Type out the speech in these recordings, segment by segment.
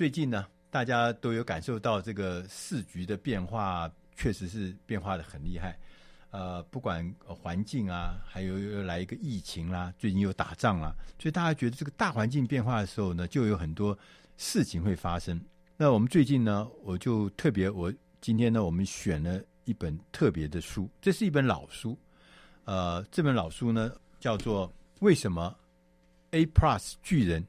最近呢，大家都有感受到这个世局的变化，确实是变化的很厉害。呃，不管环境啊，还有又来一个疫情啦，最近又打仗啦，所以大家觉得这个大环境变化的时候呢，就有很多事情会发生。那我们最近呢，我就特别，我今天呢，我们选了一本特别的书，这是一本老书。呃，这本老书呢，叫做《为什么 A Plus 巨人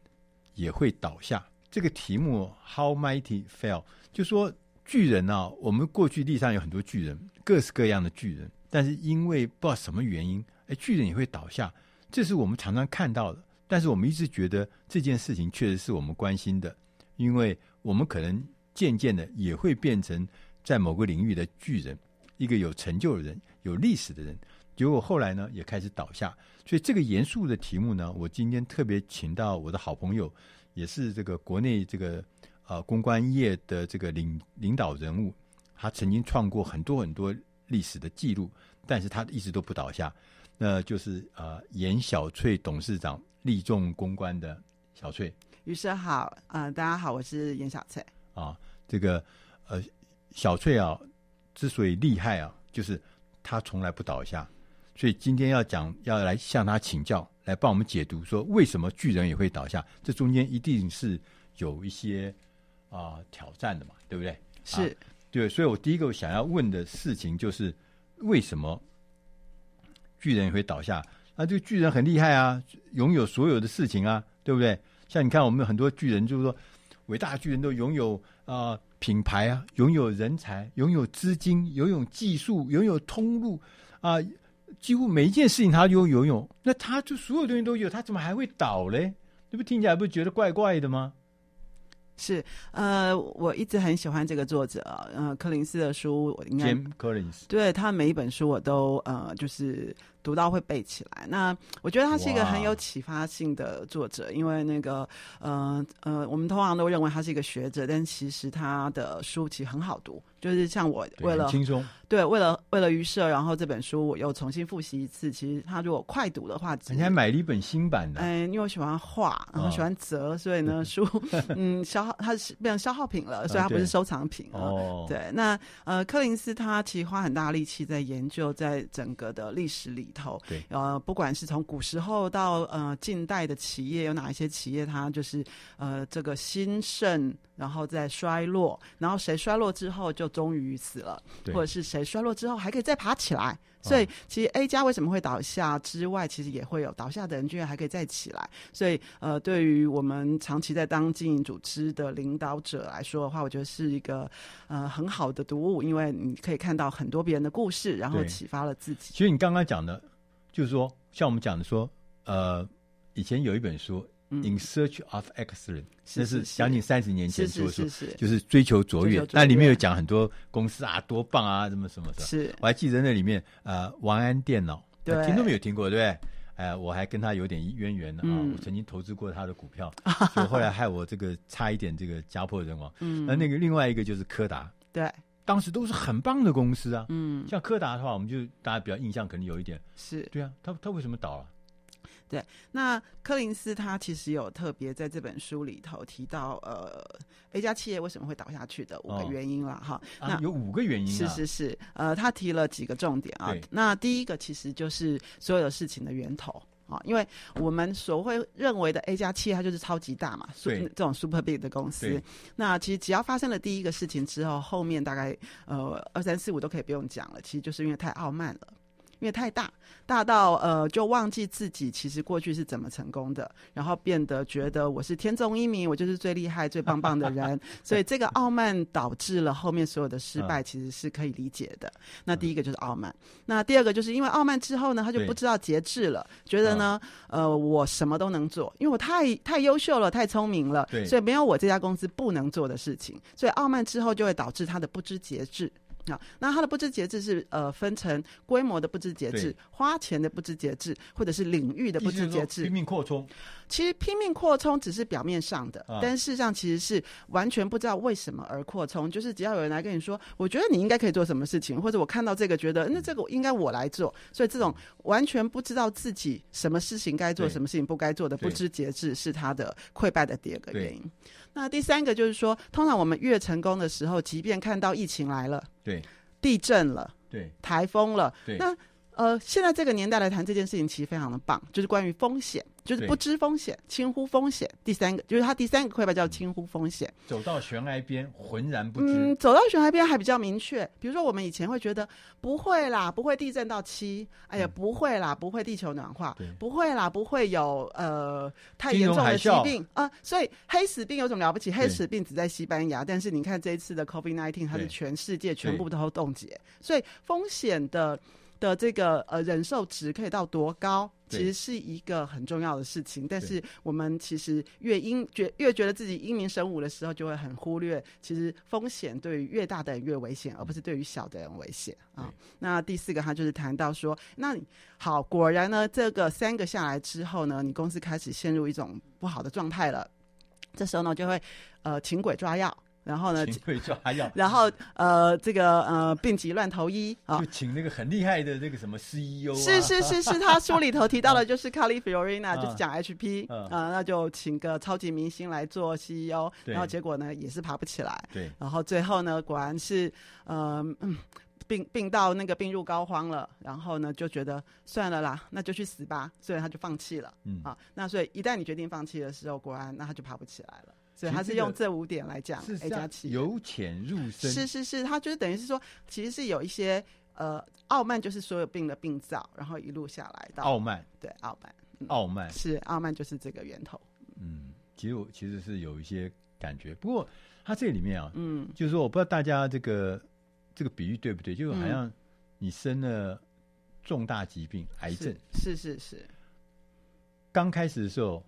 也会倒下》。这个题目 “How Mighty Fell”，就说巨人啊，我们过去历史上有很多巨人，各式各样的巨人。但是因为不知道什么原因，哎，巨人也会倒下，这是我们常常看到的。但是我们一直觉得这件事情确实是我们关心的，因为我们可能渐渐的也会变成在某个领域的巨人，一个有成就的人、有历史的人。结果后来呢，也开始倒下。所以这个严肃的题目呢，我今天特别请到我的好朋友，也是这个国内这个呃公关业的这个领领导人物，他曾经创过很多很多。历史的记录，但是他一直都不倒下，那就是呃，严小翠董事长，力众公关的小翠。于是好，呃，大家好，我是严小翠。啊，这个呃，小翠啊，之所以厉害啊，就是她从来不倒下，所以今天要讲，要来向她请教，来帮我们解读，说为什么巨人也会倒下？这中间一定是有一些啊、呃、挑战的嘛，对不对？是。啊对，所以我第一个想要问的事情就是，为什么巨人也会倒下？那这个巨人很厉害啊，拥有所有的事情啊，对不对？像你看，我们很多巨人，就是说，伟大巨人都拥有啊、呃、品牌啊，拥有人才，拥有资金，拥有技术，拥有通路啊、呃，几乎每一件事情他都游泳。那他就所有东西都有，他怎么还会倒嘞？这不听起来不觉得怪怪的吗？是，呃，我一直很喜欢这个作者，呃，柯林斯的书，我应该，柯林斯，对，他每一本书我都呃，就是。读到会背起来。那我觉得他是一个很有启发性的作者，因为那个呃呃，我们通常都认为他是一个学者，但其实他的书其实很好读。就是像我为了轻松，对，为了为了俞社，然后这本书我又重新复习一次。其实他如果快读的话，人家买了一本新版的。嗯，因为我喜欢画，然后喜欢折，哦、所以呢，书嗯消耗，它是变成消耗品了，所以它不是收藏品哦。对，那呃，柯林斯他其实花很大力气在研究，在整个的历史里头，对，呃，不管是从古时候到呃近代的企业，有哪一些企业它就是呃这个兴盛，然后再衰落，然后谁衰落之后就终于死了，或者是谁衰落之后还可以再爬起来。所以其实 A 家为什么会倒下之外，其实也会有倒下的人居然还可以再起来。所以呃，对于我们长期在当经营组织的领导者来说的话，我觉得是一个呃很好的读物，因为你可以看到很多别人的故事，然后启发了自己。其实你刚刚讲的。就是说，像我们讲的说，呃，以前有一本书《嗯、In Search of Excellence》，那是将近三十年前说的书，就是追求卓越。那里面有讲很多公司啊，多棒啊，什么什么的。是，我还记得那里面，呃，王安电脑，对，听都没有听过，对不对？哎、呃，我还跟他有点渊源呢啊，嗯、我曾经投资过他的股票，所以后来害我这个差一点这个家破人亡。嗯，那那个另外一个就是柯达，对。当时都是很棒的公司啊，嗯，像柯达的话，我们就大家比较印象可能有一点，是。对啊，他他为什么倒了？对，那柯林斯他其实有特别在这本书里头提到，呃，A 加企业为什么会倒下去的五个原因了哈。哦、那、啊、有五个原因、啊。是是是，呃，他提了几个重点啊。那第一个其实就是所有的事情的源头啊，因为我们所会认为的 A 加企业，它就是超级大嘛，对，这种 super big 的公司。那其实只要发生了第一个事情之后，后面大概呃二三四五都可以不用讲了。其实就是因为太傲慢了。因为太大，大到呃，就忘记自己其实过去是怎么成功的，然后变得觉得我是天纵英明，我就是最厉害、最棒棒的人。所以这个傲慢导致了后面所有的失败，其实是可以理解的。那第一个就是傲慢，那第二个就是因为傲慢之后呢，他就不知道节制了，觉得呢，呃，我什么都能做，因为我太太优秀了，太聪明了，所以没有我这家公司不能做的事情。所以傲慢之后就会导致他的不知节制。好，那他的不知节制是呃分成规模的不知节制、花钱的不知节制，或者是领域的不知节制。拼命扩充，其实拼命扩充只是表面上的，啊、但事实上其实是完全不知道为什么而扩充。就是只要有人来跟你说，我觉得你应该可以做什么事情，或者我看到这个觉得那这个应该我来做，所以这种完全不知道自己什么事情该做，什么事情不该做的不知节制，是他的溃败的第二个原因。那第三个就是说，通常我们越成功的时候，即便看到疫情来了，对，地震了，对，台风了，对，那呃，现在这个年代来谈这件事情，其实非常的棒，就是关于风险。就是不知风险，轻忽风险。第三个就是它第三个溃败叫轻忽风险。走到悬崖边，浑然不知。嗯，走到悬崖边还比较明确。比如说，我们以前会觉得不会啦，不会地震到七。哎呀，不会啦，不会地球暖化。不会啦，不会有呃太严重的疾病啊。所以黑死病有什么了不起？黑死病只在西班牙，但是你看这一次的 COVID-19，它是全世界全部都冻结。所以风险的的这个呃忍受值可以到多高？其实是一个很重要的事情，但是我们其实越英觉越觉得自己英明神武的时候，就会很忽略，其实风险对于越大的人越危险，而不是对于小的人危险啊。那第四个，他就是谈到说，那好，果然呢，这个三个下来之后呢，你公司开始陷入一种不好的状态了，这时候呢，就会呃请鬼抓药。然后呢？请抓药。然后呃，这个呃，病急乱投医啊，就请那个很厉害的那个什么 CEO、啊。是是是是，他书里头 提到的，就是 Carly Fiorina，就是讲 HP 啊、呃，那就请个超级明星来做 CEO，然后结果呢，也是爬不起来。对。然后最后呢，果然是呃嗯，病病到那个病入膏肓了，然后呢就觉得算了啦，那就去死吧，所以他就放弃了。嗯啊，那所以一旦你决定放弃的时候，果然那他就爬不起来了。对，他是用这五点来讲 A 加企业由浅入深，是是是，他就是等于是说，其实是有一些呃傲慢，就是所有病的病灶，然后一路下来到傲慢，对傲慢，嗯、傲慢。是傲慢，就是这个源头。嗯，其实我其实是有一些感觉，不过他这里面啊，嗯，就是说我不知道大家这个这个比喻对不对，就好像你生了重大疾病，嗯、癌症，是是是，是，刚开始的时候。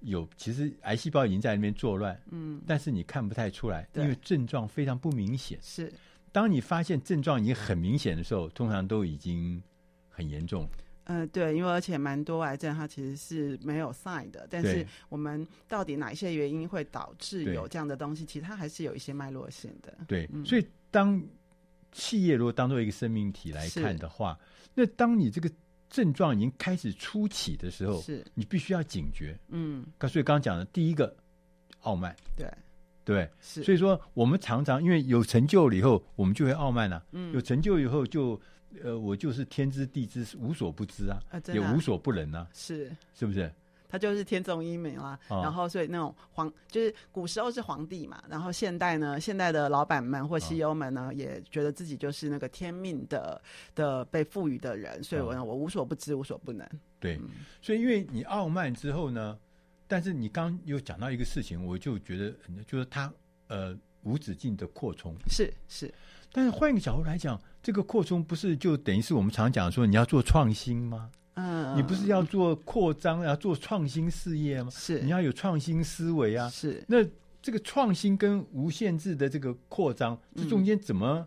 有，其实癌细胞已经在那边作乱，嗯，但是你看不太出来，因为症状非常不明显。是，当你发现症状已经很明显的时候，通常都已经很严重。嗯、呃，对，因为而且蛮多癌症它其实是没有 sign 的，但是我们到底哪一些原因会导致有这样的东西，其实它还是有一些脉络性的。对，嗯、所以当企业如果当做一个生命体来看的话，那当你这个。症状已经开始初起的时候，是你必须要警觉。嗯，所以刚刚讲的第一个傲慢，对对，是。所以说我们常常因为有成就了以后，我们就会傲慢啊。嗯，有成就以后就呃，我就是天知地知，无所不知啊，啊也无所不能啊。是，是不是？他就是天纵英明啦，哦、然后所以那种皇就是古时候是皇帝嘛，然后现代呢，现代的老板们或 CEO 们呢，哦、也觉得自己就是那个天命的的被赋予的人，所以我、哦、我无所不知，无所不能。对，嗯、所以因为你傲慢之后呢，但是你刚又讲到一个事情，我就觉得就是他呃无止境的扩充，是是，但是换一个角度来讲，这个扩充不是就等于是我们常讲说你要做创新吗？嗯，你不是要做扩张，要做创新事业吗？是，你要有创新思维啊。是，那这个创新跟无限制的这个扩张，这中间怎么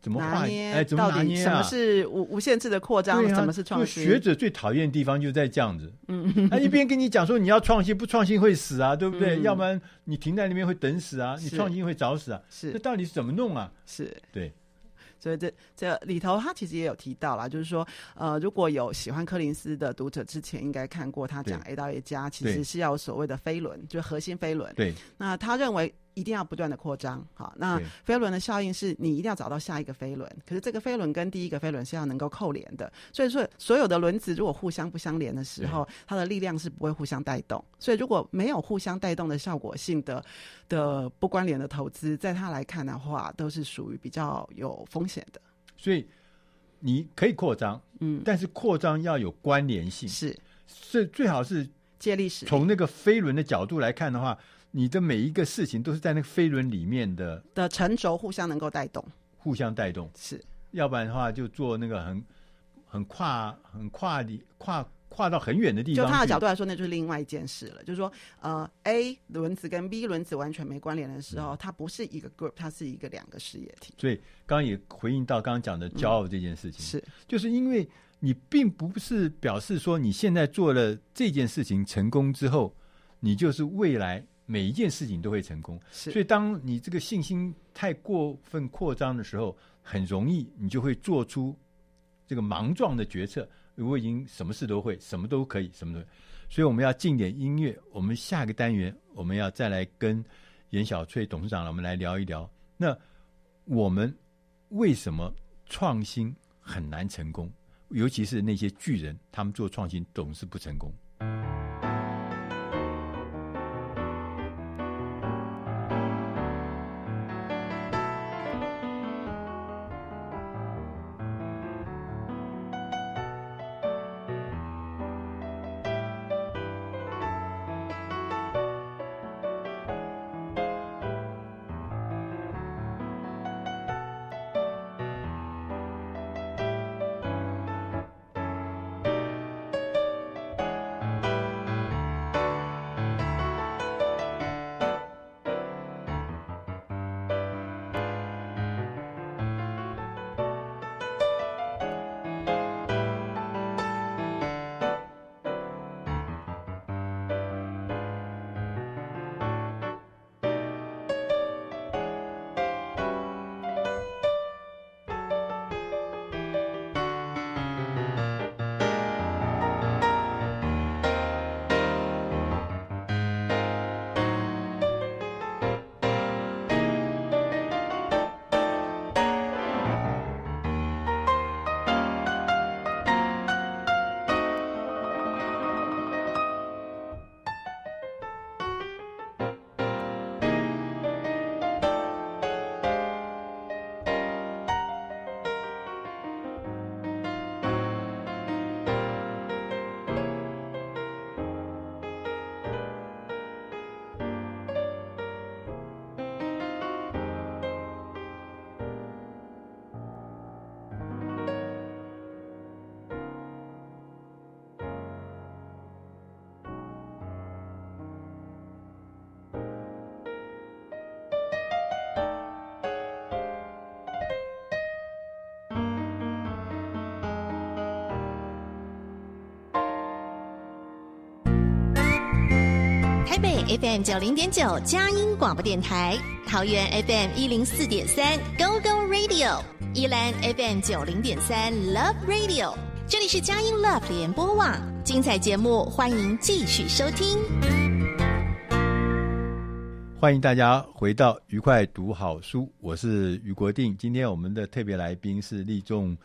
怎么拿捏？哎，怎么拿捏啊？什么是无无限制的扩张？什么是创新？学者最讨厌的地方就在这样子。嗯，他一边跟你讲说你要创新，不创新会死啊，对不对？要不然你停在那边会等死啊，你创新会早死啊。是，这到底是怎么弄啊？是，对。所以这这里头他其实也有提到啦，就是说，呃，如果有喜欢柯林斯的读者，之前应该看过他讲 A 到 A 加，其实是要所谓的飞轮，就核心飞轮。对，那他认为。一定要不断的扩张，好，那飞轮的效应是你一定要找到下一个飞轮，可是这个飞轮跟第一个飞轮是要能够扣连的，所以说所有的轮子如果互相不相连的时候，它的力量是不会互相带动，所以如果没有互相带动的效果性的的不关联的投资，在他来看的话，都是属于比较有风险的。所以你可以扩张，嗯，但是扩张要有关联性，是，是最好是借力使。从那个飞轮的角度来看的话。你的每一个事情都是在那个飞轮里面的的沉轴互相能够带动，互相带动是，要不然的话就做那个很很跨很跨的跨跨到很远的地方。就他的角度来说，那就是另外一件事了。就是说，呃，A 轮子跟 B 轮子完全没关联的时候，嗯，它不是一个 group，它是一个两个事业体。所以刚刚也回应到刚刚讲的骄傲这件事情，嗯，是就是因为你并不是表示说你现在做了这件事情成功之后，你就是未来。每一件事情都会成功，所以当你这个信心太过分扩张的时候，很容易你就会做出这个莽撞的决策。我已经什么事都会，什么都可以，什么都。所以我们要进点音乐。我们下个单元我们要再来跟严小翠董事长，我们来聊一聊。那我们为什么创新很难成功？尤其是那些巨人，他们做创新总是不成功。FM 九零点九佳音广播电台，桃园 FM 一零四点三 Go Go Radio，宜兰 FM 九零点三 Love Radio，这里是佳音 Love 联播网，精彩节目欢迎继续收听。欢迎大家回到愉快读好书，我是于国定。今天我们的特别来宾是立众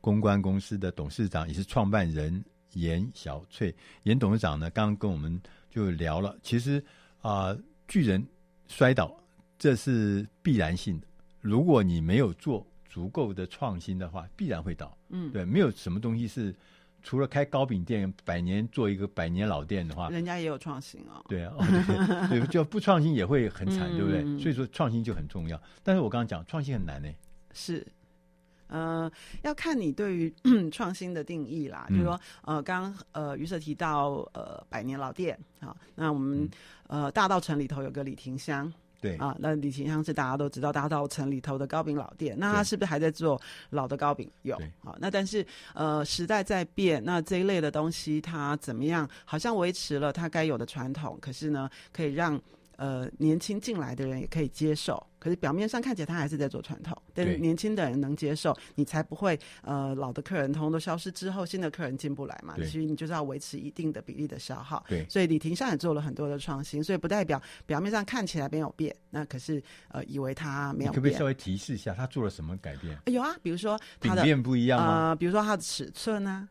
公关公司的董事长，也是创办人严小翠。严董事长呢，刚刚跟我们。就聊了，其实啊、呃，巨人摔倒这是必然性的。如果你没有做足够的创新的话，必然会倒。嗯，对，没有什么东西是除了开糕饼店，百年做一个百年老店的话，人家也有创新哦。对啊，哦、对，对，就不创新也会很惨，对不对？嗯、所以说创新就很重要。但是我刚刚讲创新很难呢，是。呃，要看你对于 创新的定义啦。嗯、就是说，呃，刚刚呃，于 Sir 提到呃，百年老店，好，那我们、嗯、呃，大道城里头有个李廷香，对啊，那李廷香是大家都知道大道城里头的糕饼老店，那他是不是还在做老的糕饼？有，好，那但是呃，时代在变，那这一类的东西它怎么样？好像维持了它该有的传统，可是呢，可以让。呃年轻进来的人也可以接受。可是表面上看起来他还是在做传统，但是年轻的人能接受，你才不会呃老的客人通通都消失之后，新的客人进不来嘛。其实你就是要维持一定的比例的消耗。对，所以李廷上也做了很多的创新，所以不代表表面上看起来没有变，那可是呃以为他没有变。可不可以稍微提示一下他做了什么改变？有啊，比如说他的饼变不一样呃，比如说他的尺寸呢、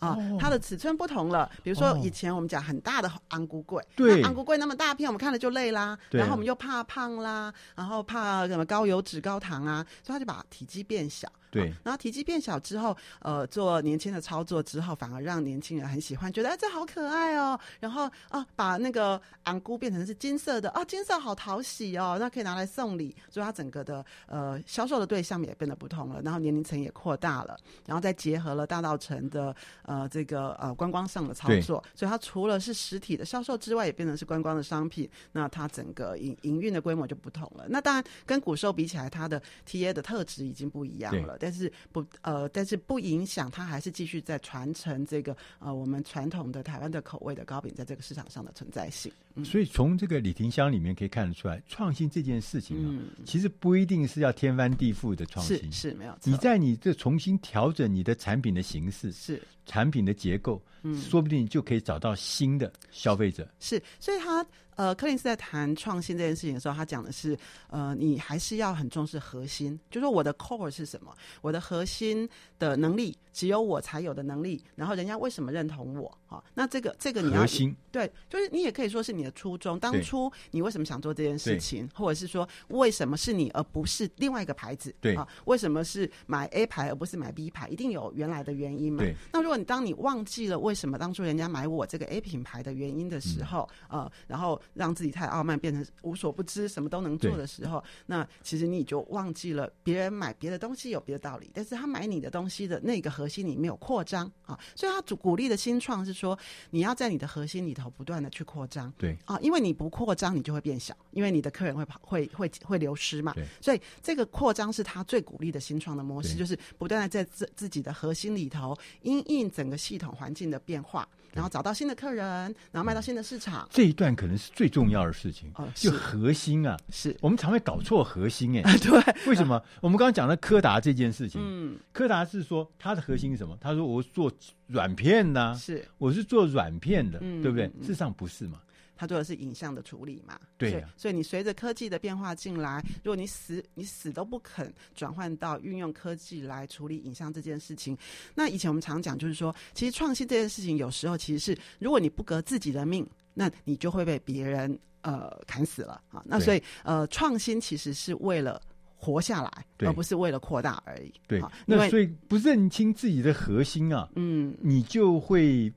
啊。它的尺寸不同了。比如说，以前我们讲很大的安菇柜，对，安菇柜那么大片，我们看了就累啦。然后我们又怕胖啦，然后怕什么高油脂、高糖啊，所以他就把体积变小。对，然后体积变小之后，呃，做年轻的操作之后，反而让年轻人很喜欢，觉得哎，这好可爱哦。然后啊，把那个昂菇变成是金色的，啊，金色好讨喜哦，那可以拿来送礼。所以它整个的呃销售的对象也变得不同了，然后年龄层也扩大了，然后再结合了大道城的呃这个呃观光上的操作，所以它除了是实体的销售之外，也变成是观光的商品。那它整个营营运的规模就不同了。那当然跟古兽比起来，它的 TA 的特质已经不一样了。但是不呃，但是不影响它还是继续在传承这个呃我们传统的台湾的口味的糕饼在这个市场上的存在性。嗯、所以从这个李廷香里面可以看得出来，创新这件事情啊、嗯，其实不一定是要天翻地覆的创新，是，是没有。你在你这重新调整你的产品的形式，是产品的结构，嗯，说不定就可以找到新的消费者。是，所以他。呃，柯林斯在谈创新这件事情的时候，他讲的是，呃，你还是要很重视核心，就是说我的 core 是什么，我的核心的能力只有我才有的能力，然后人家为什么认同我？啊，那这个这个你要核心对，就是你也可以说是你的初衷，当初你为什么想做这件事情，或者是说为什么是你而不是另外一个牌子？对啊，为什么是买 A 牌而不是买 B 牌？一定有原来的原因嘛？对。那如果你当你忘记了为什么当初人家买我这个 A 品牌的原因的时候，嗯、呃，然后。让自己太傲慢，变成无所不知，什么都能做的时候，那其实你就忘记了别人买别的东西有别的道理，但是他买你的东西的那个核心里没有扩张啊，所以他主鼓励的新创是说，你要在你的核心里头不断的去扩张，对。啊，因为你不扩张，你就会变小，因为你的客人会跑，会会会流失嘛，所以这个扩张是他最鼓励的新创的模式，就是不断的在自自己的核心里头因应整个系统环境的变化。然后找到新的客人，然后卖到新的市场。这一段可能是最重要的事情，哦、就核心啊，是我们常会搞错核心哎，对，为什么？啊、我们刚刚讲了柯达这件事情，嗯，柯达是说它的核心是什么？他说我做软片呐、啊，是，我是做软片的，嗯、对不对？事实上不是嘛。他做的是影像的处理嘛？对、啊，所以你随着科技的变化进来，如果你死你死都不肯转换到运用科技来处理影像这件事情，那以前我们常讲就是说，其实创新这件事情有时候其实是，如果你不革自己的命，那你就会被别人呃砍死了啊。那所以呃，创新其实是为了活下来，而不是为了扩大而已。对，那所以不认清自己的核心啊，嗯，你就会。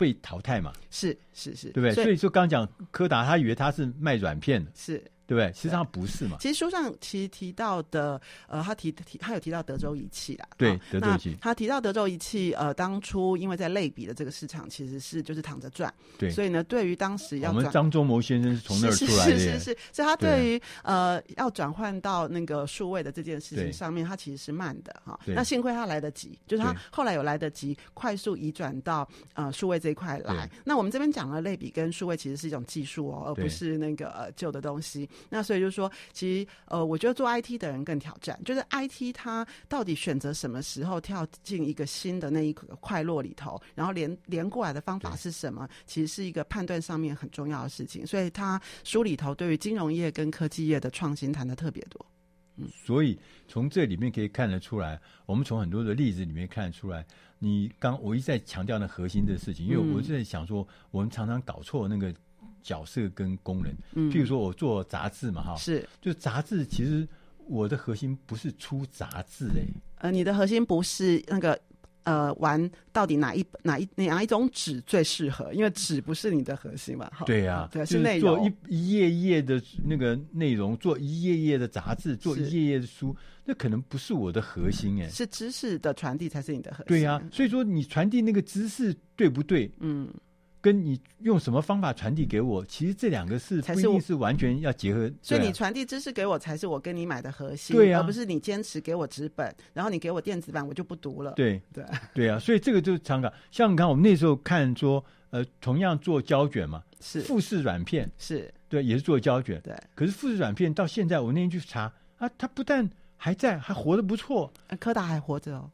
被淘汰嘛？是是是，对不对？所以说，刚讲柯达，他以为他是卖软片的，是。对不对？实际上不是嘛。其实书上其实提到的，呃，他提提他有提到德州仪器啦。对，德州仪器。他提到德州仪器，呃，当初因为在类比的这个市场其实是就是躺着赚。对。所以呢，对于当时要我们张忠谋先生是从那儿出来的。是是是，是。所以他对于呃要转换到那个数位的这件事情上面，他其实是慢的哈。那幸亏他来得及，就是他后来有来得及快速移转到呃数位这一块来。那我们这边讲了类比跟数位其实是一种技术哦，而不是那个呃旧的东西。那所以就是说，其实呃，我觉得做 IT 的人更挑战，就是 IT 它到底选择什么时候跳进一个新的那一个快落里头，然后连连过来的方法是什么，其实是一个判断上面很重要的事情。所以他书里头对于金融业跟科技业的创新谈的特别多。嗯，所以从这里面可以看得出来，我们从很多的例子里面看得出来，你刚我一直在强调那核心的事情，因为我是在想说，我们常常搞错那个。角色跟功能，嗯，譬如说我做杂志嘛，哈，是，就杂志其实我的核心不是出杂志诶，呃，你的核心不是那个呃，玩到底哪一哪一哪一种纸最适合？因为纸不是你的核心嘛，哈，对呀，对，是内容，做一一页页的那个内容，做一页页的杂志，做一页页的书，那可能不是我的核心诶，是知识的传递才是你的核心，对呀，所以说你传递那个知识对不对？嗯。跟你用什么方法传递给我，其实这两个是不一定是完全要结合。所以你传递知识给我，才是我跟你买的核心，对啊，而不是你坚持给我纸本，然后你给我电子版，我就不读了。对对对啊，所以这个就是常常像你看，我们那时候看说，呃，同样做胶卷嘛，是富士软片是。对，也是做胶卷。对，可是富士软片到现在，我那天去查啊，它不但还在，还活得不错。柯达还活着哦。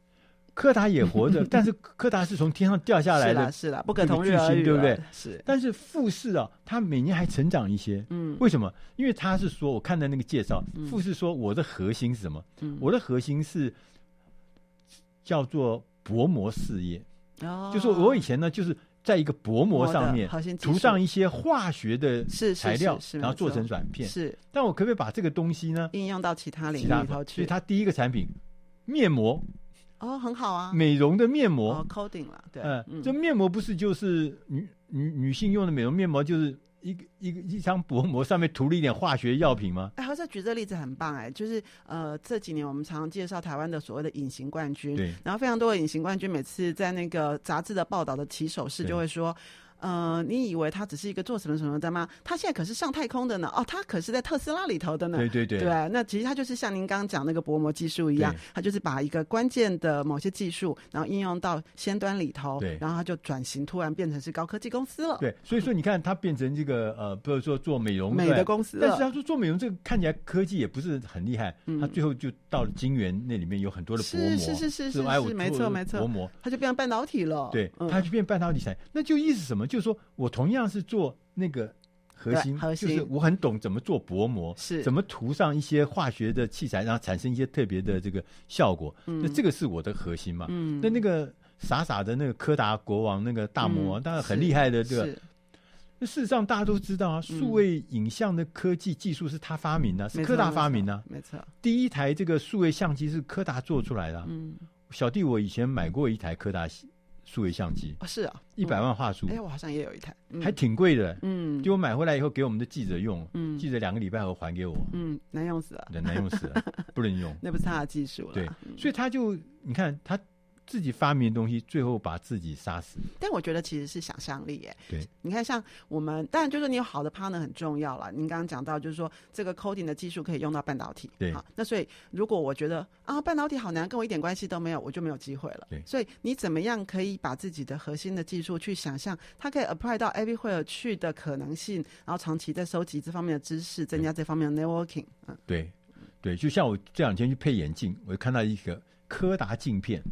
柯达也活着，但是柯达是从天上掉下来的，是啦，不可同日而语，对不对？是。但是富士啊，它每年还成长一些。嗯，为什么？因为他是说，我看的那个介绍，富士说我的核心是什么？嗯，我的核心是叫做薄膜事业。哦，就说我以前呢，就是在一个薄膜上面涂上一些化学的材料，然后做成软片。是。但我可不可以把这个东西呢应用到其他领域里头去？所以它第一个产品面膜。哦，很好啊，美容的面膜，哦，coating 了，对，嗯，这面膜不是就是女女女性用的美容面膜，就是一个一个一张薄膜上面涂了一点化学药品吗？哎，好像举这个例子很棒哎，就是呃这几年我们常常介绍台湾的所谓的隐形冠军，对，然后非常多的隐形冠军，每次在那个杂志的报道的起手式就会说。呃，你以为他只是一个做什么什么的吗？他现在可是上太空的呢。哦，他可是在特斯拉里头的呢。对对对。对，那其实他就是像您刚刚讲那个薄膜技术一样，他就是把一个关键的某些技术，然后应用到先端里头，对，然后他就转型，突然变成是高科技公司了。对，所以说你看，他变成这个呃，比如说做美容美的公司，但是他说做美容这个看起来科技也不是很厉害，他最后就到了晶圆那里面有很多的薄膜，是是是是是，没错没错，薄膜，他就变成半导体了。对，他就变半导体产业，那就意思什么？就是说我同。同样是做那个核心，核心就是我很懂怎么做薄膜，是怎么涂上一些化学的器材，然后产生一些特别的这个效果。嗯，那这个是我的核心嘛。嗯，那那个傻傻的那个柯达国王那个大魔王，当然很厉害的，这个。那事实上大家都知道啊，数位影像的科技技术是他发明的，是柯达发明的。没错，第一台这个数位相机是柯达做出来的。嗯，小弟我以前买过一台柯达。数位相机是啊，一百万画素。哎，我好像也有一台，还挺贵的。嗯，就我买回来以后给我们的记者用，嗯，记者两个礼拜后还给我，嗯，难用死了，难用死了，不能用。那不是他的技术了。对，所以他就你看他。自己发明的东西，最后把自己杀死。但我觉得其实是想象力，耶。对，你看，像我们，当然就是你有好的 partner 很重要了。您刚刚讲到，就是说这个 coding 的技术可以用到半导体。对，好，那所以如果我觉得啊，半导体好难，跟我一点关系都没有，我就没有机会了。对，所以你怎么样可以把自己的核心的技术去想象，它可以 apply 到 everywhere 去的可能性，然后长期在收集这方面的知识，增加这方面的 networking。嗯，对，对，就像我这两天去配眼镜，我就看到一个柯达镜片。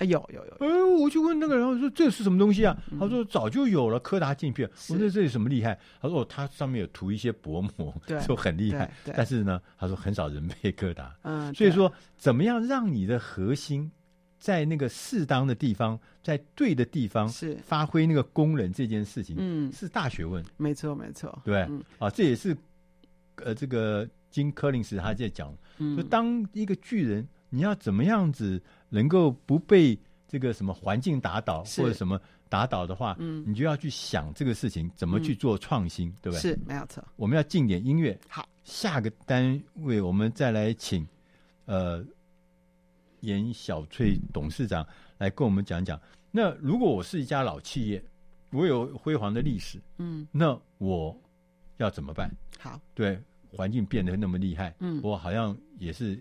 有有有，哎，我就问那个人，我说这是什么东西啊？他说早就有了柯达镜片。我说这有什么厉害？他说哦，它上面有涂一些薄膜，就很厉害。但是呢，他说很少人配柯达。嗯，所以说怎么样让你的核心在那个适当的地方，在对的地方是发挥那个功能这件事情，嗯，是大学问。没错没错，对啊，这也是呃这个金柯林斯他在讲，就当一个巨人。你要怎么样子能够不被这个什么环境打倒或者什么打倒的话，嗯，你就要去想这个事情怎么去做创新，嗯、对不对？是，没有错。我们要进点音乐。好，下个单位我们再来请呃严小翠董事长来跟我们讲讲。那如果我是一家老企业，我有辉煌的历史，嗯，那我要怎么办？好，对，环境变得那么厉害，嗯，我好像也是。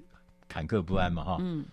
坎坷不安嘛，哈。嗯。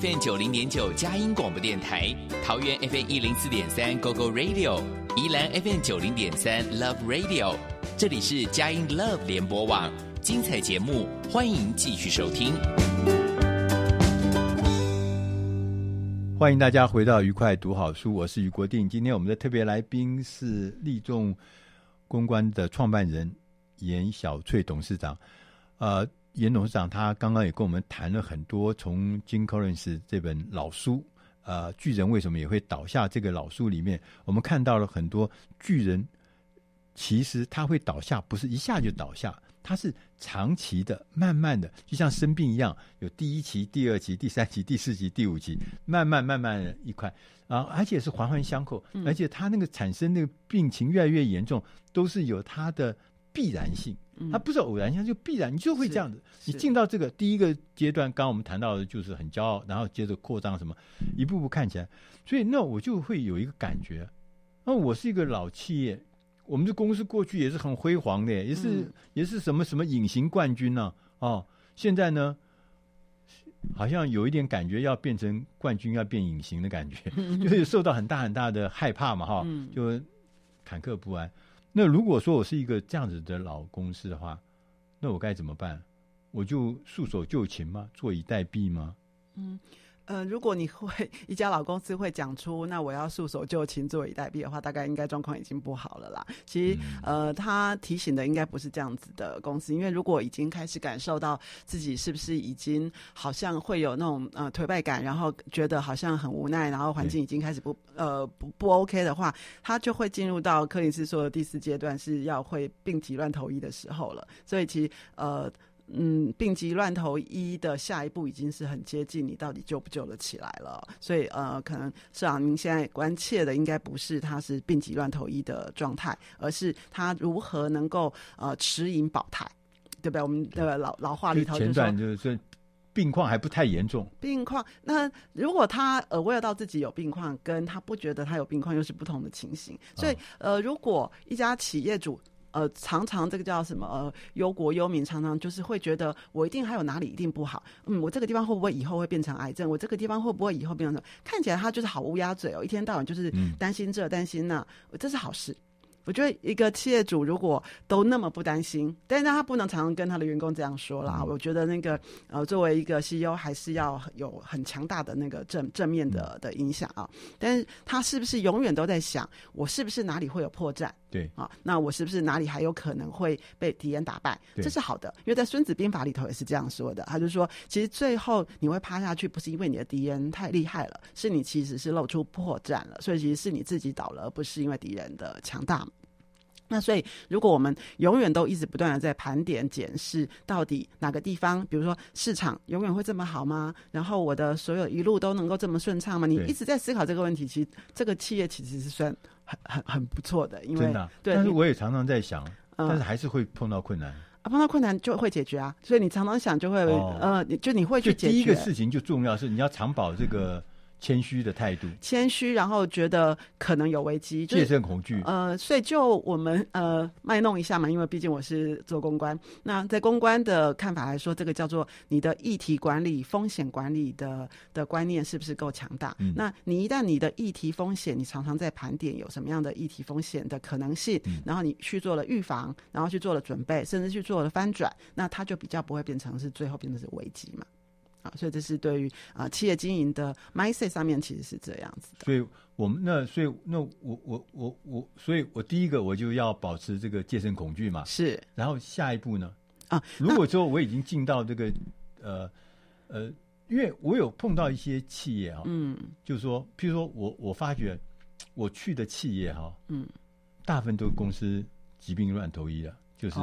FM 九零点九佳音广播电台，桃园 FM 一零四点三 Go Go Radio，宜兰 FM 九零点三 Love Radio，这里是佳音 Love 联播网，精彩节目欢迎继续收听。欢迎大家回到愉快读好书，我是于国定。今天我们的特别来宾是立众公关的创办人严小翠董事长。呃，严董事长他刚刚也跟我们谈了很多，从 Jim Collins 这本老书，呃，巨人为什么也会倒下？这个老书里面，我们看到了很多巨人，其实他会倒下，不是一下就倒下。他是长期的、慢慢的，就像生病一样，有第一期、第二期、第三期、第四期、第五期，慢慢、慢慢的一块啊，而且是环环相扣，嗯、而且他那个产生那个病情越来越严重，都是有它的必然性，它不是偶然性，就必然，你就会这样子。你进到这个第一个阶段，刚刚我们谈到的就是很骄傲，然后接着扩张什么，一步步看起来，所以那我就会有一个感觉，那我是一个老企业。我们的公司过去也是很辉煌的，也是、嗯、也是什么什么隐形冠军呢、啊？哦，现在呢，好像有一点感觉要变成冠军，要变隐形的感觉，嗯、就是受到很大很大的害怕嘛，哈、就忐忑不安。那如果说我是一个这样子的老公司的话，那我该怎么办？我就束手就擒吗？坐以待毙吗？嗯。呃，如果你会一家老公司会讲出“那我要束手就擒，坐以待毙”的话，大概应该状况已经不好了啦。其实，呃，他提醒的应该不是这样子的公司，因为如果已经开始感受到自己是不是已经好像会有那种呃颓败感，然后觉得好像很无奈，然后环境已经开始不呃不不 OK 的话，他就会进入到柯林斯说的第四阶段，是要会病急乱投医的时候了。所以，其实呃。嗯，病急乱投医的下一步已经是很接近，你到底救不救得起来了？所以呃，可能市长您现在关切的应该不是他是病急乱投医的状态，而是他如何能够呃持盈保泰，对不对？我们的老老话里头就说，前段就是病况还不太严重。病况，那如果他呃为了到自己有病况，跟他不觉得他有病况又是不同的情形。所以呃，如果一家企业主。呃，常常这个叫什么？呃，忧国忧民，常常就是会觉得我一定还有哪里一定不好。嗯，我这个地方会不会以后会变成癌症？我这个地方会不会以后变成什么？看起来他就是好乌鸦嘴哦，一天到晚就是担心这担心那，这是好事。我觉得一个企业主如果都那么不担心，但是他不能常常跟他的员工这样说啦。我觉得那个呃，作为一个 CEO，还是要有很强大的那个正正面的的影响啊。但是他是不是永远都在想，我是不是哪里会有破绽？对啊，那我是不是哪里还有可能会被敌人打败？这是好的，因为在《孙子兵法》里头也是这样说的。他就说，其实最后你会趴下去，不是因为你的敌人太厉害了，是你其实是露出破绽了，所以其实是你自己倒了，而不是因为敌人的强大。那所以，如果我们永远都一直不断的在盘点检视，到底哪个地方，比如说市场永远会这么好吗？然后我的所有一路都能够这么顺畅吗？你一直在思考这个问题，其实这个企业其实是算很很很不错的，因为真的、啊。对，但是我也常常在想，嗯、但是还是会碰到困难啊，碰到困难就会解决啊。所以你常常想就会，哦、呃，就你会去解决。第一个事情就重要是你要常保这个。嗯谦虚的态度，谦虚，然后觉得可能有危机，戒慎恐惧。呃，所以就我们呃卖弄一下嘛，因为毕竟我是做公关。那在公关的看法来说，这个叫做你的议题管理、风险管理的的观念是不是够强大？嗯、那你一旦你的议题风险，你常常在盘点有什么样的议题风险的可能性，嗯、然后你去做了预防，然后去做了准备，甚至去做了翻转，那它就比较不会变成是最后变成是危机嘛。啊，所以这是对于啊、呃、企业经营的 mindset 上面其实是这样子的。所以我们那所以那我我我我，所以我第一个我就要保持这个戒慎恐惧嘛。是。然后下一步呢？啊，如果说我已经进到这个呃呃，因为我有碰到一些企业哈、啊，嗯，就是说，譬如说我我发觉我去的企业哈、啊，嗯，大部分都是公司疾病乱投医了。就是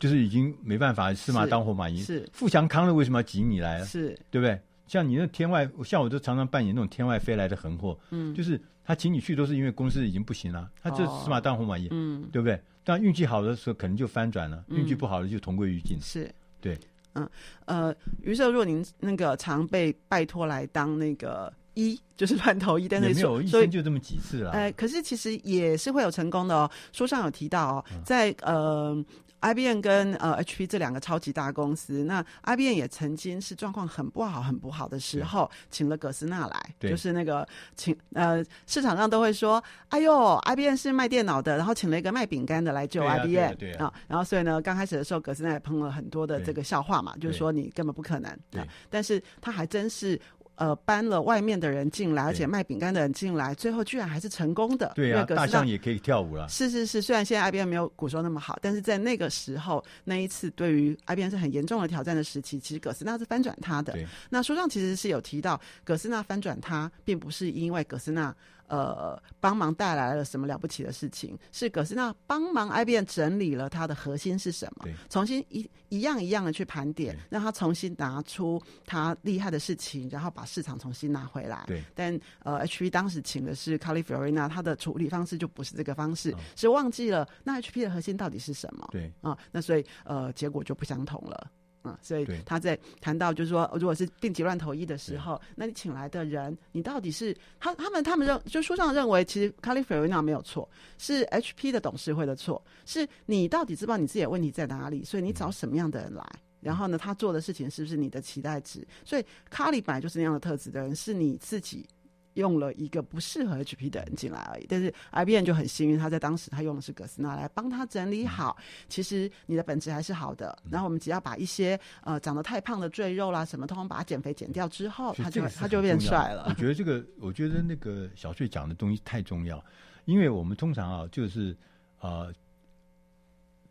就是已经没办法，死马当活马医。是富强康乐为什么要挤你来？是对不对？像你那天外，像我都常常扮演那种天外飞来的横祸。嗯，就是他请你去都是因为公司已经不行了，他就死马当活马医。嗯，对不对？但运气好的时候可能就翻转了，运气不好的就同归于尽。是对，嗯呃，于是若您那个常被拜托来当那个。一 就是乱投医，但是没有一生就这么几次了。呃，可是其实也是会有成功的哦。书上有提到哦，在呃 IBM 跟呃 HP 这两个超级大公司，那 IBM 也曾经是状况很不好、很不好的时候，请了葛斯纳来，就是那个请呃市场上都会说，哎呦，IBM 是卖电脑的，然后请了一个卖饼干的来救 IBM，对啊，然后所以呢，刚开始的时候，葛斯纳也碰了很多的这个笑话嘛，就是说你根本不可能，对，但是他还真是。呃，搬了外面的人进来，而且卖饼干的人进来，最后居然还是成功的。对啊，大象也可以跳舞了。是是是，虽然现在 IBM 没有古时候那么好，但是在那个时候，那一次对于 IBM 是很严重的挑战的时期，其实葛斯纳是翻转他的。那书上其实是有提到，葛斯纳翻转他，并不是因为葛斯纳。呃，帮忙带来了什么了不起的事情？是葛斯纳帮忙 IBM 整理了它的核心是什么？重新一一样一样的去盘点，让他重新拿出他厉害的事情，然后把市场重新拿回来。对，但呃，HP 当时请的是 Carly Fiorina，他的处理方式就不是这个方式，哦、是忘记了那 HP 的核心到底是什么？对啊、呃，那所以呃，结果就不相同了。嗯，所以他在谈到就是说，如果是病急乱投医的时候，那你请来的人，你到底是他他们他们认就书上认为，其实 Carly Fiorina 没有错，是 HP 的董事会的错，是你到底知道你自己的问题在哪里，所以你找什么样的人来，然后呢，他做的事情是不是你的期待值？所以 Carly 本来就是那样的特质的人，是你自己。用了一个不适合 HP 的人进来而已，但是 IBM 就很幸运，他在当时他用的是葛斯纳来帮他整理好。其实你的本质还是好的，然后我们只要把一些呃长得太胖的赘肉啦什么，通通把它减肥减掉之后，他就他就变帅了。我觉得这个，我觉得那个小翠讲的东西太重要，因为我们通常啊，就是呃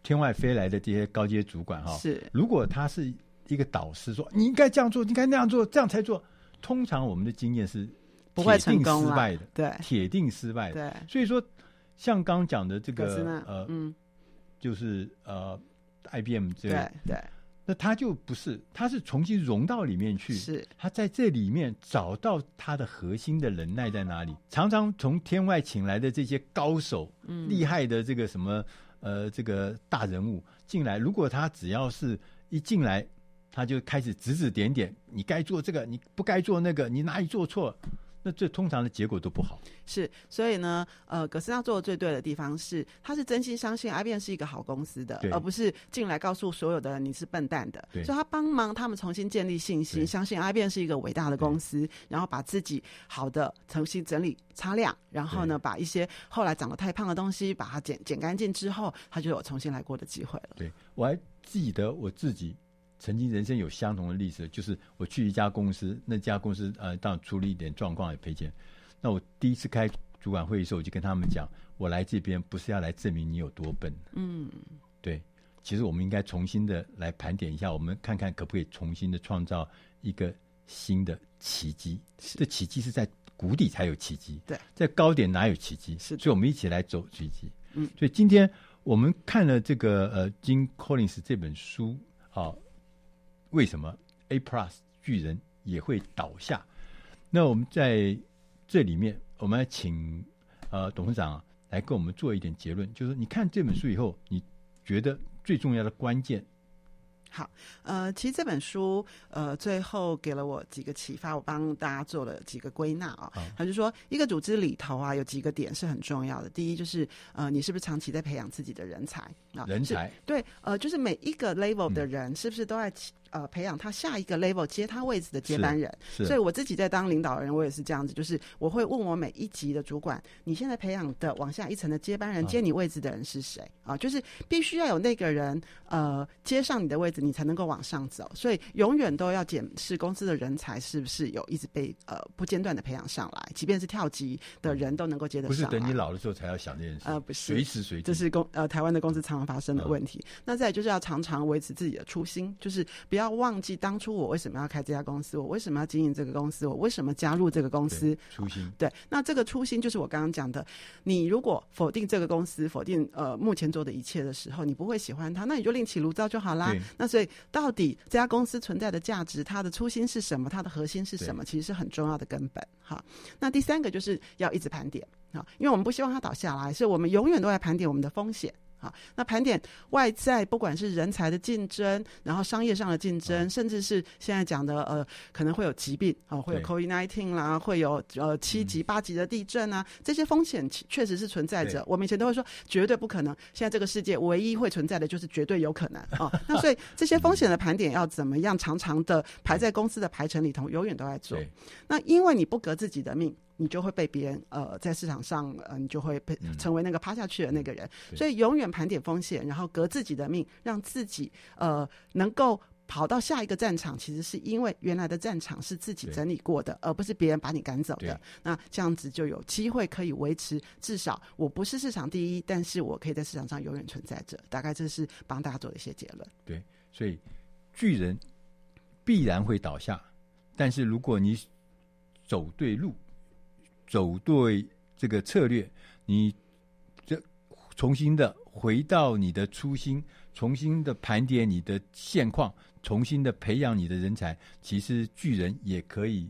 天外飞来的这些高阶主管哈，是如果他是一个导师说你应该这样做，你应该那样做，这样才做，通常我们的经验是。不会成功失败的，对，铁定失败的。对，所以说，像刚讲的这个呃，嗯，就是呃，IBM 这个，对对，那他就不是，他是重新融到里面去，是，他在这里面找到他的核心的能耐在哪里。常常从天外请来的这些高手，嗯，厉害的这个什么呃，这个大人物进来，如果他只要是一进来，他就开始指指点点，你该做这个，你不该做那个，你哪里做错？那这通常的结果都不好。是，所以呢，呃，葛斯纳做的最对的地方是，他是真心相信 IBM 是一个好公司的，而不是进来告诉所有的人你是笨蛋的。对，所以他帮忙他们重新建立信心，相信 IBM 是一个伟大的公司，然后把自己好的重新整理擦亮，然后呢，把一些后来长得太胖的东西把它剪剪干净之后，他就有重新来过的机会了。对，我还记得我自己。曾经人生有相同的例子，就是我去一家公司，那家公司呃，当然出了一点状况也赔钱。那我第一次开主管会议的时候，我就跟他们讲，我来这边不是要来证明你有多笨。嗯，对，其实我们应该重新的来盘点一下，我们看看可不可以重新的创造一个新的奇迹。这奇迹是在谷底才有奇迹，对，在高点哪有奇迹？是，所以我们一起来走奇迹。嗯，所以今天我们看了这个呃，Jim Collins 这本书啊。为什么 A Plus 巨人也会倒下？那我们在这里面，我们来请呃董事长来跟我们做一点结论，就是你看这本书以后，你觉得最重要的关键？好，呃，其实这本书呃最后给了我几个启发，我帮大家做了几个归纳啊。他就说，一个组织里头啊，有几个点是很重要的。第一就是呃，你是不是长期在培养自己的人才啊？人才对，呃，就是每一个 level 的人是不是都在？呃，培养他下一个 level 接他位置的接班人，所以我自己在当领导人，我也是这样子，就是我会问我每一级的主管，你现在培养的往下一层的接班人接你位置的人是谁啊？就是必须要有那个人呃接上你的位置，你才能够往上走。所以永远都要检视公司的人才是不是有一直被呃不间断的培养上来，即便是跳级的人都能够接得上。不是等你老的时候才要想这件事，呃，不是随时随地，这是公呃台湾的公司常常发生的问题。嗯、那再就是要常常维持自己的初心，就是不要。不要忘记当初我为什么要开这家公司，我为什么要经营这个公司，我为什么加入这个公司？初心。对，那这个初心就是我刚刚讲的。你如果否定这个公司，否定呃目前做的一切的时候，你不会喜欢它，那你就另起炉灶就好啦。那所以到底这家公司存在的价值，它的初心是什么？它的核心是什么？其实是很重要的根本。好，那第三个就是要一直盘点啊，因为我们不希望它倒下来，所以我们永远都在盘点我们的风险。好，那盘点外在，不管是人才的竞争，然后商业上的竞争，甚至是现在讲的呃，可能会有疾病啊，会有 COVID nineteen 啦，会有呃七级、八级的地震啊，这些风险确实是存在着。我们以前都会说绝对不可能，现在这个世界唯一会存在的就是绝对有可能啊。那所以这些风险的盘点要怎么样，常常的排在公司的排程里头，永远都在做。那因为你不革自己的命。你就会被别人呃，在市场上呃，你就会被成为那个趴下去的那个人。嗯、所以永远盘点风险，然后革自己的命，让自己呃能够跑到下一个战场。其实是因为原来的战场是自己整理过的，而不是别人把你赶走的。那这样子就有机会可以维持，至少我不是市场第一，但是我可以在市场上永远存在着。大概这是帮大家做的一些结论。对，所以巨人必然会倒下，但是如果你走对路。走对这个策略，你这重新的回到你的初心，重新的盘点你的现况，重新的培养你的人才，其实巨人也可以，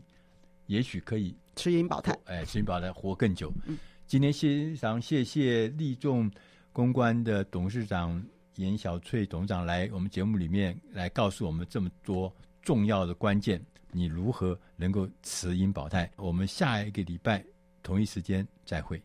也许可以持盈保泰，哎，持盈保泰活更久。嗯，今天非常谢谢立众公关的董事长严小翠董事长来我们节目里面来告诉我们这么多重要的关键，你如何能够持盈保泰？我们下一个礼拜。同一时间再会。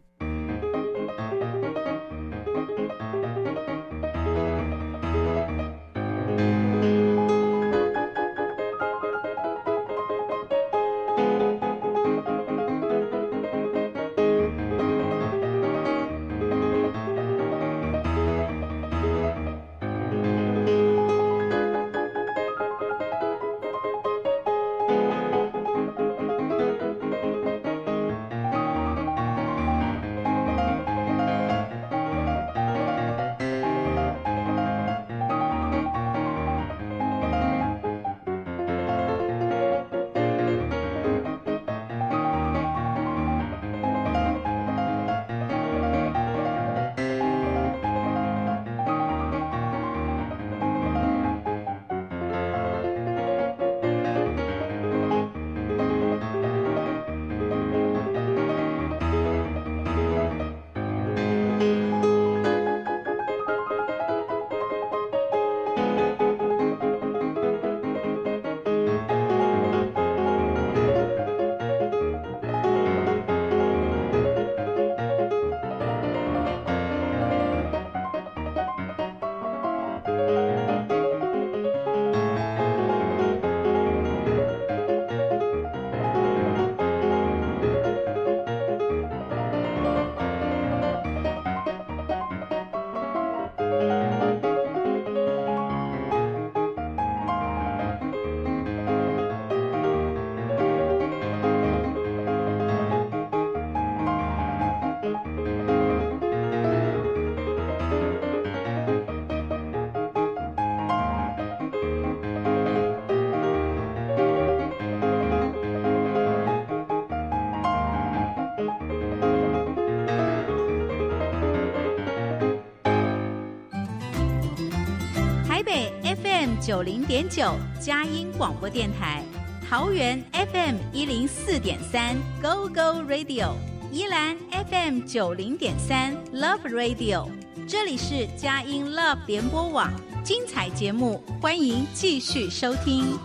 九零点九佳音广播电台，桃园 FM 一零四点三 Go Go Radio，宜兰 FM 九零点三 Love Radio，这里是佳音 Love 联播网，精彩节目，欢迎继续收听。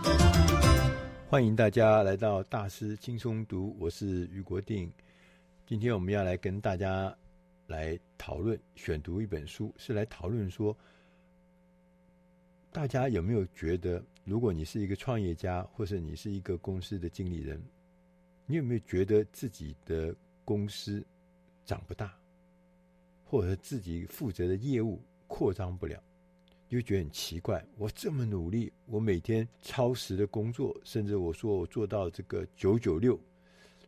欢迎大家来到大师轻松读，我是余国定。今天我们要来跟大家来讨论选读一本书，是来讨论说。大家有没有觉得，如果你是一个创业家，或是你是一个公司的经理人，你有没有觉得自己的公司长不大，或者自己负责的业务扩张不了，你会觉得很奇怪？我这么努力，我每天超时的工作，甚至我说我做到这个九九六，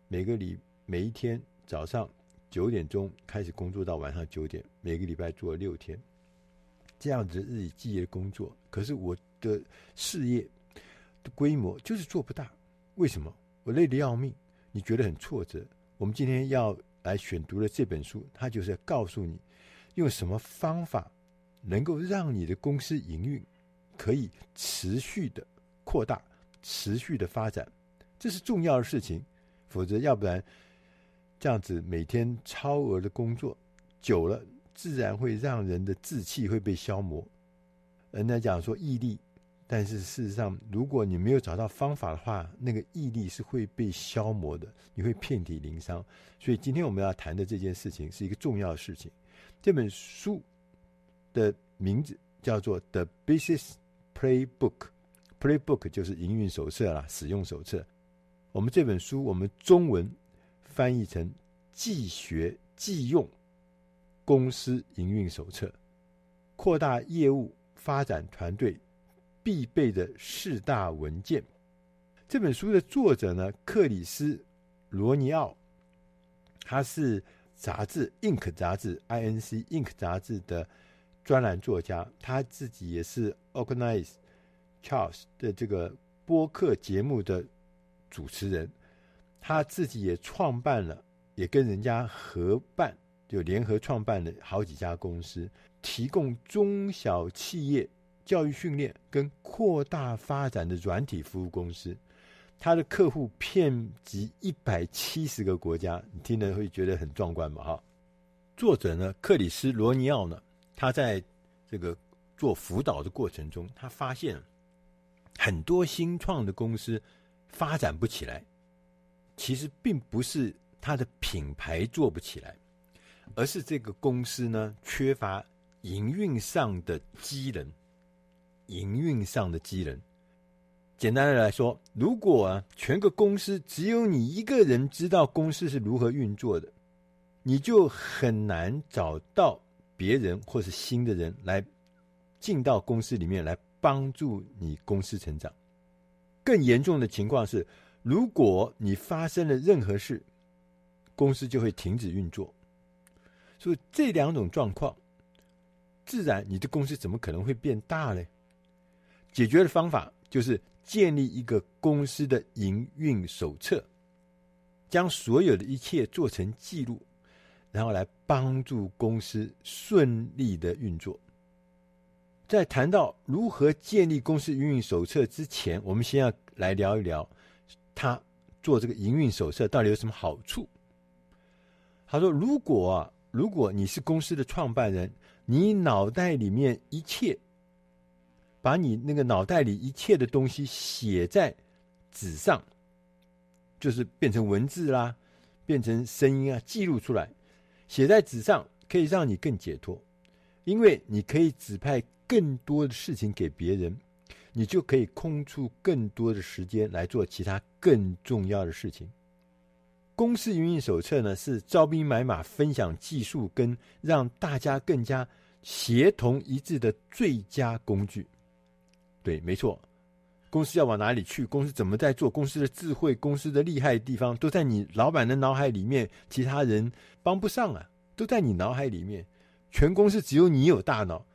每个礼每一天早上九点钟开始工作到晚上九点，每个礼拜做六天。这样子日以继夜的工作，可是我的事业的规模就是做不大。为什么？我累得要命。你觉得很挫折？我们今天要来选读的这本书，它就是要告诉你，用什么方法能够让你的公司营运可以持续的扩大、持续的发展，这是重要的事情。否则，要不然这样子每天超额的工作久了。自然会让人的志气会被消磨。人家讲说毅力，但是事实上，如果你没有找到方法的话，那个毅力是会被消磨的，你会遍体鳞伤。所以今天我们要谈的这件事情是一个重要的事情。这本书的名字叫做《The Business Playbook》，Playbook 就是营运手册啦，使用手册。我们这本书，我们中文翻译成“既学既用公司营运手册”，扩大业务发展团队必备的四大文件。这本书的作者呢，克里斯·罗尼奥，他是杂志《Inc》杂志 （INC Inc） 杂志的专栏作家，他自己也是 Organize Charles 的这个播客节目的。主持人，他自己也创办了，也跟人家合办，就联合创办了好几家公司，提供中小企业教育训练跟扩大发展的软体服务公司。他的客户遍及一百七十个国家，你听了会觉得很壮观嘛？哈，作者呢，克里斯罗尼奥呢，他在这个做辅导的过程中，他发现很多新创的公司。发展不起来，其实并不是它的品牌做不起来，而是这个公司呢，缺乏营运上的机能。营运上的机能，简单的来说，如果啊，全个公司只有你一个人知道公司是如何运作的，你就很难找到别人或是新的人来进到公司里面来帮助你公司成长。更严重的情况是，如果你发生了任何事，公司就会停止运作。所以这两种状况，自然你的公司怎么可能会变大呢？解决的方法就是建立一个公司的营运手册，将所有的一切做成记录，然后来帮助公司顺利的运作。在谈到如何建立公司营运手册之前，我们先要来聊一聊他做这个营运手册到底有什么好处。他说：“如果，如果你是公司的创办人，你脑袋里面一切，把你那个脑袋里一切的东西写在纸上，就是变成文字啦，变成声音啊，记录出来，写在纸上可以让你更解脱，因为你可以指派。”更多的事情给别人，你就可以空出更多的时间来做其他更重要的事情。公司营运手册呢，是招兵买马、分享技术跟让大家更加协同一致的最佳工具。对，没错，公司要往哪里去，公司怎么在做，公司的智慧、公司的厉害地方，都在你老板的脑海里面，其他人帮不上啊，都在你脑海里面。全公司只有你有大脑。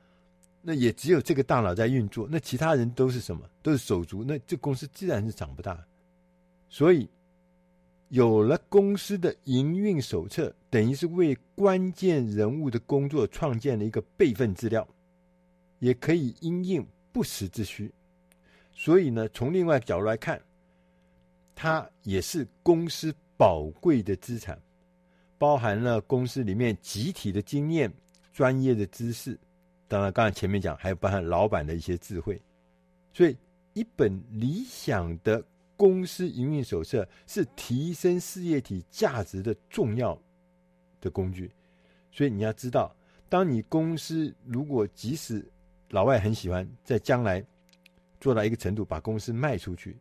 那也只有这个大脑在运作，那其他人都是什么？都是手足。那这公司自然是长不大。所以，有了公司的营运手册，等于是为关键人物的工作创建了一个备份资料，也可以因应不时之需。所以呢，从另外一个角度来看，它也是公司宝贵的资产，包含了公司里面集体的经验、专业的知识。当然，刚才前面讲还有包含老板的一些智慧，所以一本理想的公司营运手册是提升事业体价值的重要的工具。所以你要知道，当你公司如果即使老外很喜欢，在将来做到一个程度，把公司卖出去，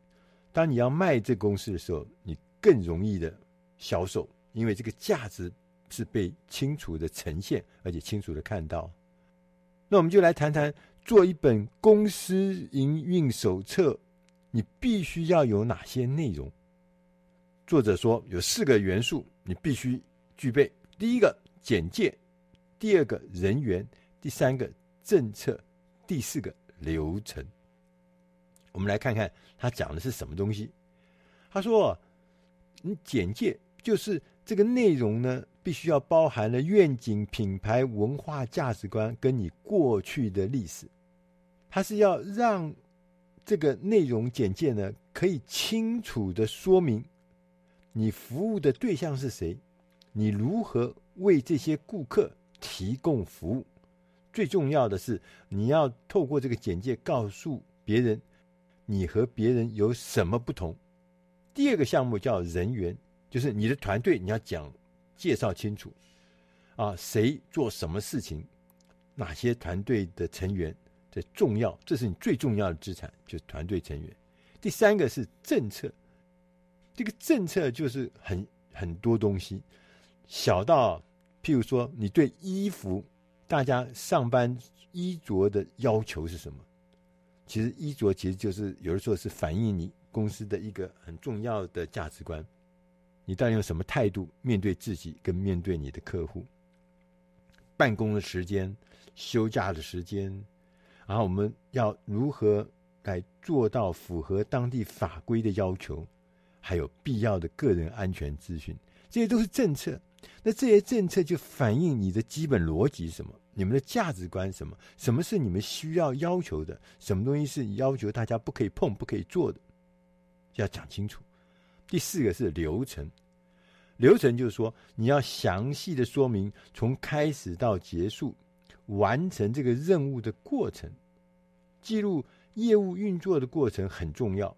当你要卖这公司的时候，你更容易的销售，因为这个价值是被清楚的呈现，而且清楚的看到。那我们就来谈谈做一本公司营运手册，你必须要有哪些内容？作者说有四个元素你必须具备：第一个简介，第二个人员，第三个政策，第四个流程。我们来看看他讲的是什么东西。他说：“你简介就是这个内容呢。”必须要包含了愿景、品牌、文化、价值观，跟你过去的历史。它是要让这个内容简介呢，可以清楚的说明你服务的对象是谁，你如何为这些顾客提供服务。最重要的是，你要透过这个简介告诉别人，你和别人有什么不同。第二个项目叫人员，就是你的团队，你要讲介绍清楚啊，谁做什么事情，哪些团队的成员这重要，这是你最重要的资产，就是团队成员。第三个是政策，这个政策就是很很多东西，小到譬如说，你对衣服。大家上班衣着的要求是什么？其实衣着其实就是有的时候是反映你公司的一个很重要的价值观。你到底用什么态度面对自己跟面对你的客户？办公的时间、休假的时间，然后我们要如何来做到符合当地法规的要求？还有必要的个人安全资讯，这些都是政策。那这些政策就反映你的基本逻辑什么？你们的价值观什么？什么是你们需要要求的？什么东西是要求大家不可以碰、不可以做的？要讲清楚。第四个是流程，流程就是说你要详细的说明从开始到结束完成这个任务的过程，记录业务运作的过程很重要，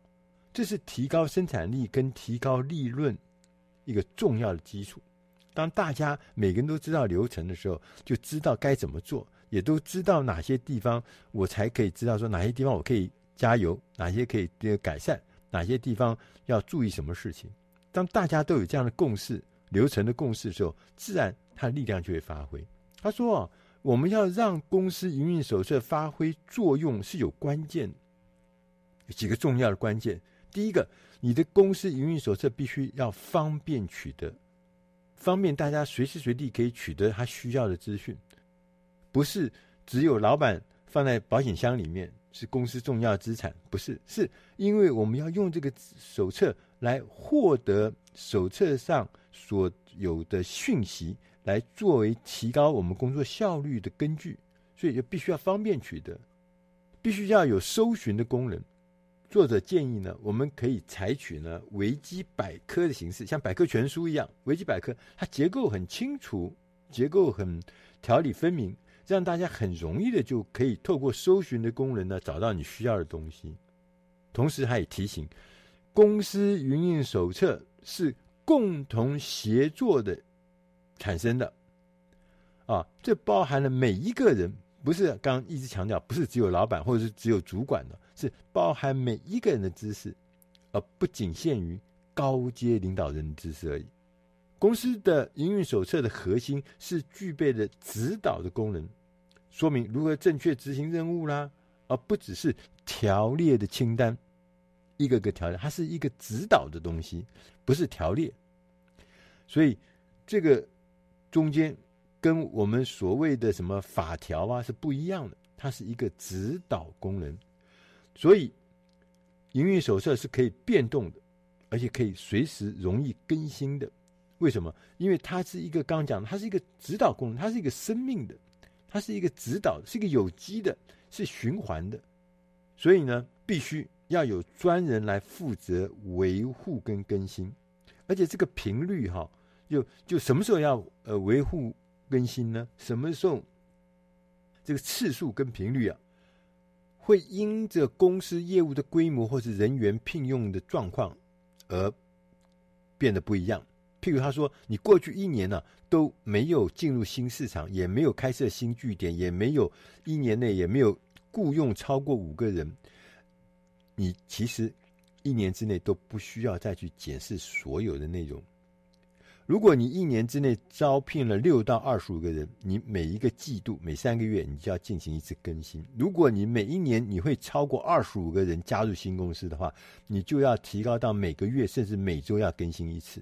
这是提高生产力跟提高利润一个重要的基础。当大家每个人都知道流程的时候，就知道该怎么做，也都知道哪些地方我才可以知道说哪些地方我可以加油，哪些可以改善，哪些地方要注意什么事情。当大家都有这样的共识、流程的共识的时候，自然他的力量就会发挥。他说：“啊，我们要让公司营运手册发挥作用是有关键，有几个重要的关键。第一个，你的公司营运手册必须要方便取得。”方便大家随时随地可以取得他需要的资讯，不是只有老板放在保险箱里面是公司重要资产，不是，是因为我们要用这个手册来获得手册上所有的讯息，来作为提高我们工作效率的根据，所以就必须要方便取得，必须要有搜寻的功能。作者建议呢，我们可以采取呢维基百科的形式，像百科全书一样。维基百科它结构很清楚，结构很条理分明，让大家很容易的就可以透过搜寻的功能呢找到你需要的东西。同时，还也提醒，公司营运手册是共同协作的产生的，啊，这包含了每一个人。不是刚一直强调，不是只有老板或者是只有主管的，是包含每一个人的知识，而不仅限于高阶领导人的知识而已。公司的营运手册的核心是具备的指导的功能，说明如何正确执行任务啦，而不只是条列的清单，一个个条列，它是一个指导的东西，不是条列。所以这个中间。跟我们所谓的什么法条啊是不一样的，它是一个指导功能，所以营运手册是可以变动的，而且可以随时容易更新的。为什么？因为它是一个刚讲的，它是一个指导功能，它是一个生命的，它是一个指导，是一个有机的，是循环的。所以呢，必须要有专人来负责维护跟更新，而且这个频率哈，就就什么时候要呃维护。更新呢？什么时候？这个次数跟频率啊，会因着公司业务的规模或是人员聘用的状况而变得不一样。譬如他说，你过去一年呢、都没有进入新市场，也没有开设新据点，也没有一年内也没有雇佣超过五个人，你其实一年之内都不需要再去检视所有的内容。如果你一年之内招聘了六到二十五个人，你每一个季度每三个月你就要进行一次更新。如果你每一年你会超过二十五个人加入新公司的话，你就要提高到每个月甚至每周要更新一次。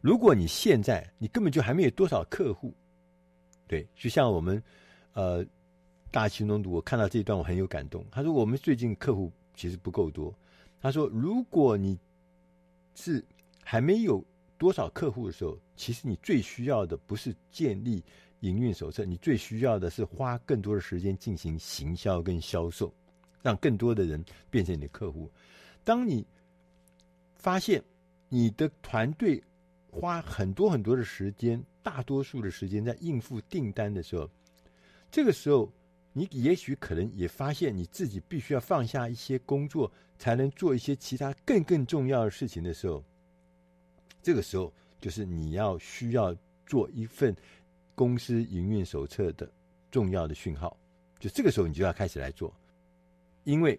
如果你现在你根本就还没有多少客户，对，就像我们呃大青龙读，我看到这一段我很有感动。他说我们最近客户其实不够多。他说如果你是还没有多少客户的时候，其实你最需要的不是建立营运手册，你最需要的是花更多的时间进行行销跟销售，让更多的人变成你的客户。当你发现你的团队花很多很多的时间，大多数的时间在应付订单的时候，这个时候你也许可能也发现你自己必须要放下一些工作，才能做一些其他更更重要的事情的时候，这个时候就是你要需要做一份公司营运手册的重要的讯号，就这个时候你就要开始来做，因为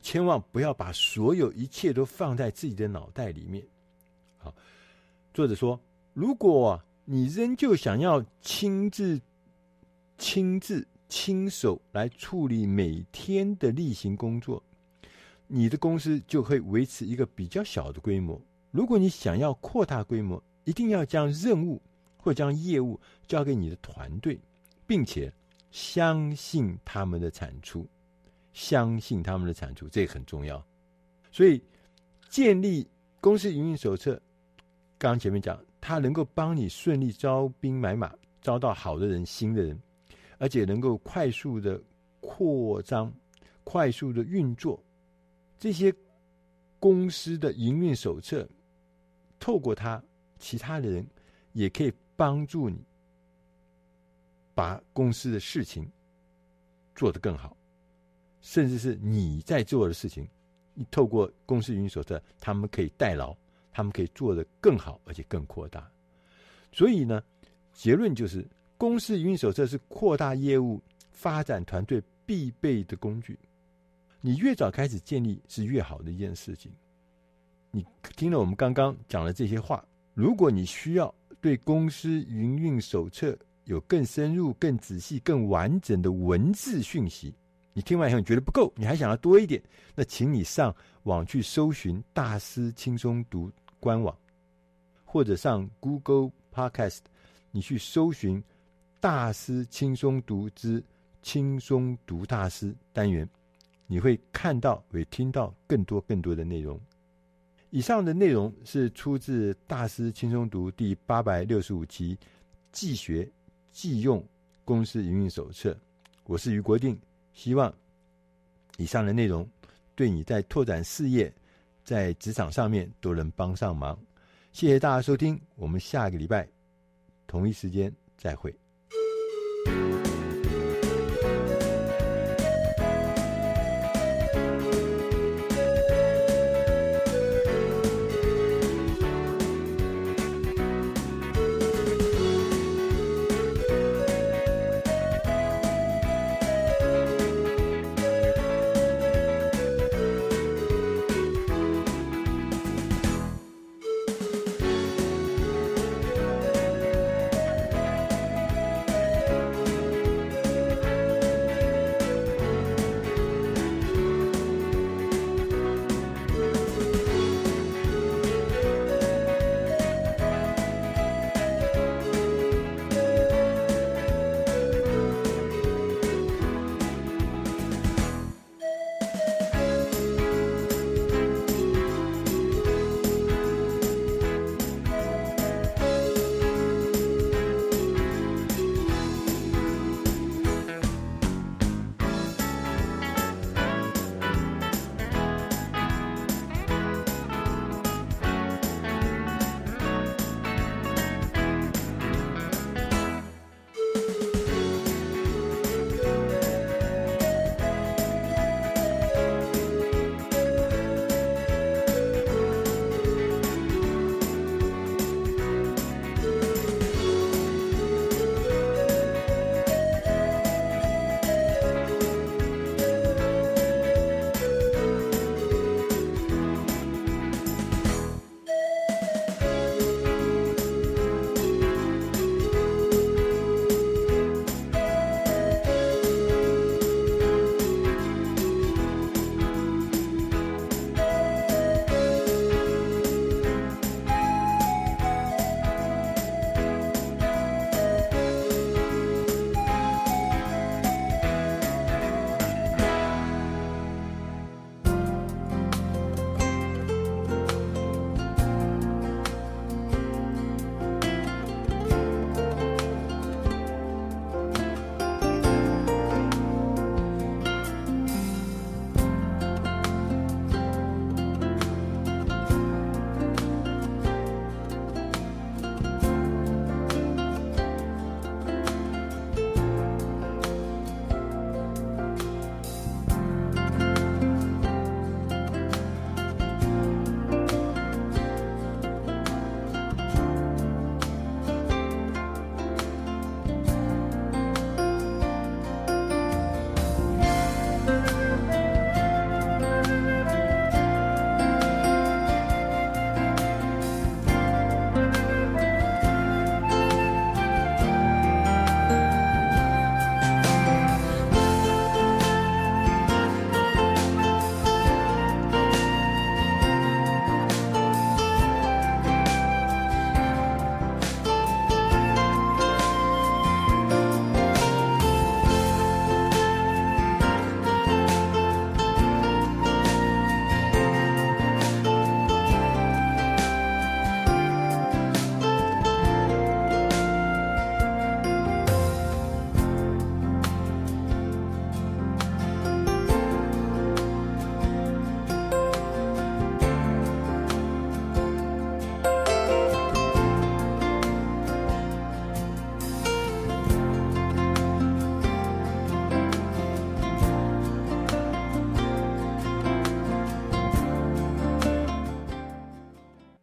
千万不要把所有一切都放在自己的脑袋里面。好，作者说，如果你仍旧想要亲自、亲自、亲手来处理每天的例行工作，你的公司就会维持一个比较小的规模。如果你想要扩大规模，一定要将任务或将业务交给你的团队，并且相信他们的产出，相信他们的产出，这很重要。所以，建立公司营运手册。刚刚前面讲，它能够帮你顺利招兵买马，招到好的人、新的人，而且能够快速的扩张、快速的运作。这些公司的营运手册，透过它，其他的人也可以帮助你把公司的事情做得更好，甚至是你在做的事情，你透过公司营运手册，他们可以代劳。他们可以做得更好，而且更扩大。所以呢，结论就是，公司营运手册是扩大业务、发展团队必备的工具。你越早开始建立，是越好的一件事情。你听了我们刚刚讲的这些话，如果你需要对公司营运手册有更深入、更仔细、更完整的文字讯息，你听完以后你觉得不够，你还想要多一点，那请你上网去搜寻“大师轻松读”。官网，或者上 Google Podcast，你去搜寻“大师轻松读之轻松读大师”单元，你会看到，会听到更多更多的内容。以上的内容是出自《大师轻松读》第八百六十五期“既学即用公司营运手册”。我是余国定，希望以上的内容对你在拓展事业。在职场上面都能帮上忙，谢谢大家收听，我们下个礼拜同一时间再会。